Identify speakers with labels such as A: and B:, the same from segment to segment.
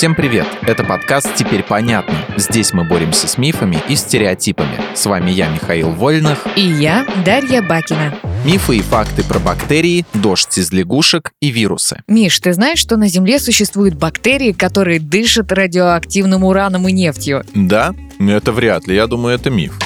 A: Всем привет! Это подкаст «Теперь понятно». Здесь мы боремся с мифами и стереотипами. С вами я, Михаил Вольных.
B: И я, Дарья Бакина.
A: Мифы и факты про бактерии, дождь из лягушек и вирусы.
B: Миш, ты знаешь, что на Земле существуют бактерии, которые дышат радиоактивным ураном и нефтью?
A: Да? Это вряд ли. Я думаю, это миф.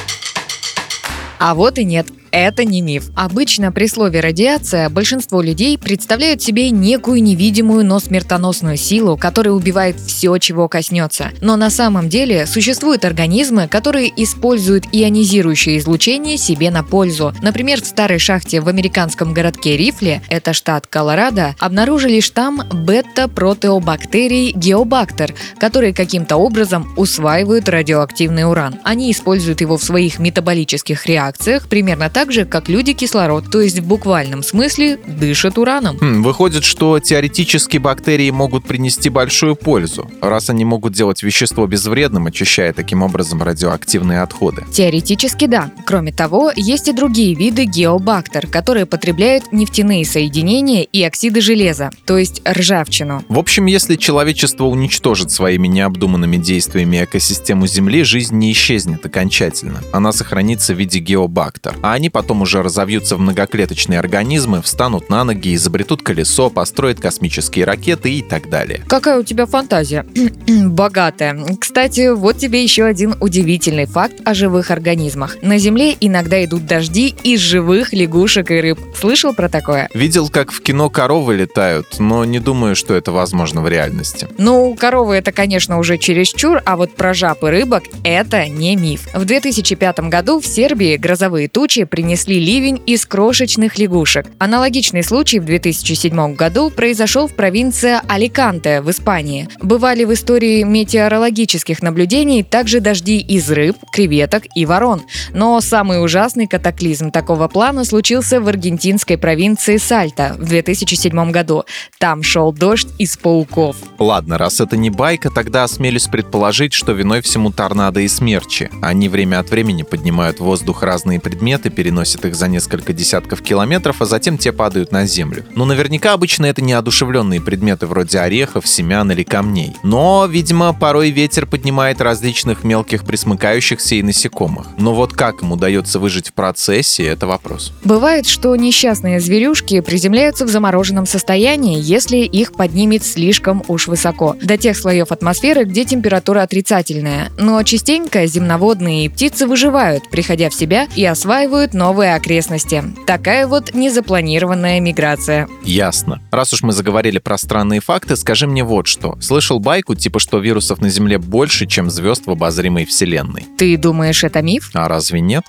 B: А вот и нет это не миф. Обычно при слове радиация большинство людей представляют себе некую невидимую, но смертоносную силу, которая убивает все, чего коснется. Но на самом деле существуют организмы, которые используют ионизирующее излучение себе на пользу. Например, в старой шахте в американском городке Рифли, это штат Колорадо, обнаружили штамм бета-протеобактерий геобактер, которые каким-то образом усваивают радиоактивный уран. Они используют его в своих метаболических реакциях примерно так, так же, как люди кислород, то есть в буквальном смысле дышат ураном.
A: Хм, выходит, что теоретически бактерии могут принести большую пользу, раз они могут делать вещество безвредным, очищая таким образом радиоактивные отходы.
B: Теоретически да. Кроме того, есть и другие виды геобактер, которые потребляют нефтяные соединения и оксиды железа, то есть ржавчину.
A: В общем, если человечество уничтожит своими необдуманными действиями экосистему Земли, жизнь не исчезнет окончательно. Она сохранится в виде геобактер. А они потом уже разовьются в многоклеточные организмы, встанут на ноги, изобретут колесо, построят космические ракеты и так далее.
B: Какая у тебя фантазия? Богатая. Кстати, вот тебе еще один удивительный факт о живых организмах. На Земле иногда идут дожди из живых лягушек и рыб. Слышал про такое?
A: Видел, как в кино коровы летают, но не думаю, что это возможно в реальности.
B: Ну, коровы это, конечно, уже чересчур, а вот про жаб и рыбок это не миф. В 2005 году в Сербии грозовые тучи принесли принесли ливень из крошечных лягушек. Аналогичный случай в 2007 году произошел в провинции Аликанте в Испании. Бывали в истории метеорологических наблюдений также дожди из рыб, креветок и ворон. Но самый ужасный катаклизм такого плана случился в аргентинской провинции Сальта в 2007 году. Там шел дождь из пауков.
A: Ладно, раз это не байка, тогда осмелюсь предположить, что виной всему торнадо и смерчи. Они время от времени поднимают в воздух разные предметы, переносят переносит их за несколько десятков километров, а затем те падают на землю. Но наверняка обычно это неодушевленные предметы вроде орехов, семян или камней. Но, видимо, порой ветер поднимает различных мелких присмыкающихся и насекомых. Но вот как им удается выжить в процессе, это вопрос.
B: Бывает, что несчастные зверюшки приземляются в замороженном состоянии, если их поднимет слишком уж высоко, до тех слоев атмосферы, где температура отрицательная. Но частенько земноводные и птицы выживают, приходя в себя и осваивают новые окрестности. Такая вот незапланированная миграция.
A: Ясно. Раз уж мы заговорили про странные факты, скажи мне вот что. Слышал байку, типа, что вирусов на Земле больше, чем звезд в обозримой Вселенной.
B: Ты думаешь, это миф?
A: А разве нет?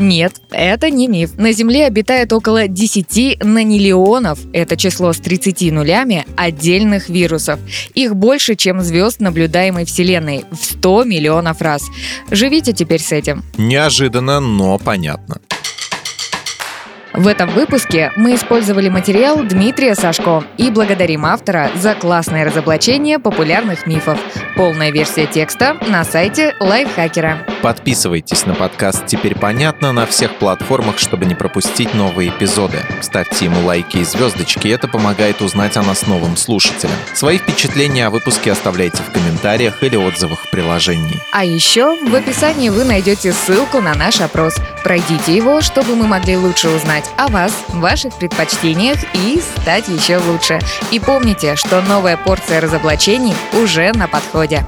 B: Нет, это не миф. На Земле обитает около 10 нанилионов, это число с 30 нулями, отдельных вирусов. Их больше, чем звезд наблюдаемой Вселенной, в 100 миллионов раз. Живите теперь с этим.
A: Неожиданно, но понятно.
B: В этом выпуске мы использовали материал Дмитрия Сашко и благодарим автора за классное разоблачение популярных мифов. Полная версия текста на сайте Лайфхакера.
A: Подписывайтесь на подкаст «Теперь понятно» на всех платформах, чтобы не пропустить новые эпизоды. Ставьте ему лайки и звездочки, это помогает узнать о нас новым слушателям. Свои впечатления о выпуске оставляйте в комментариях или отзывах в приложении.
B: А еще в описании вы найдете ссылку на наш опрос. Пройдите его, чтобы мы могли лучше узнать о вас, ваших предпочтениях и стать еще лучше. И помните, что новая порция разоблачений уже на подходе.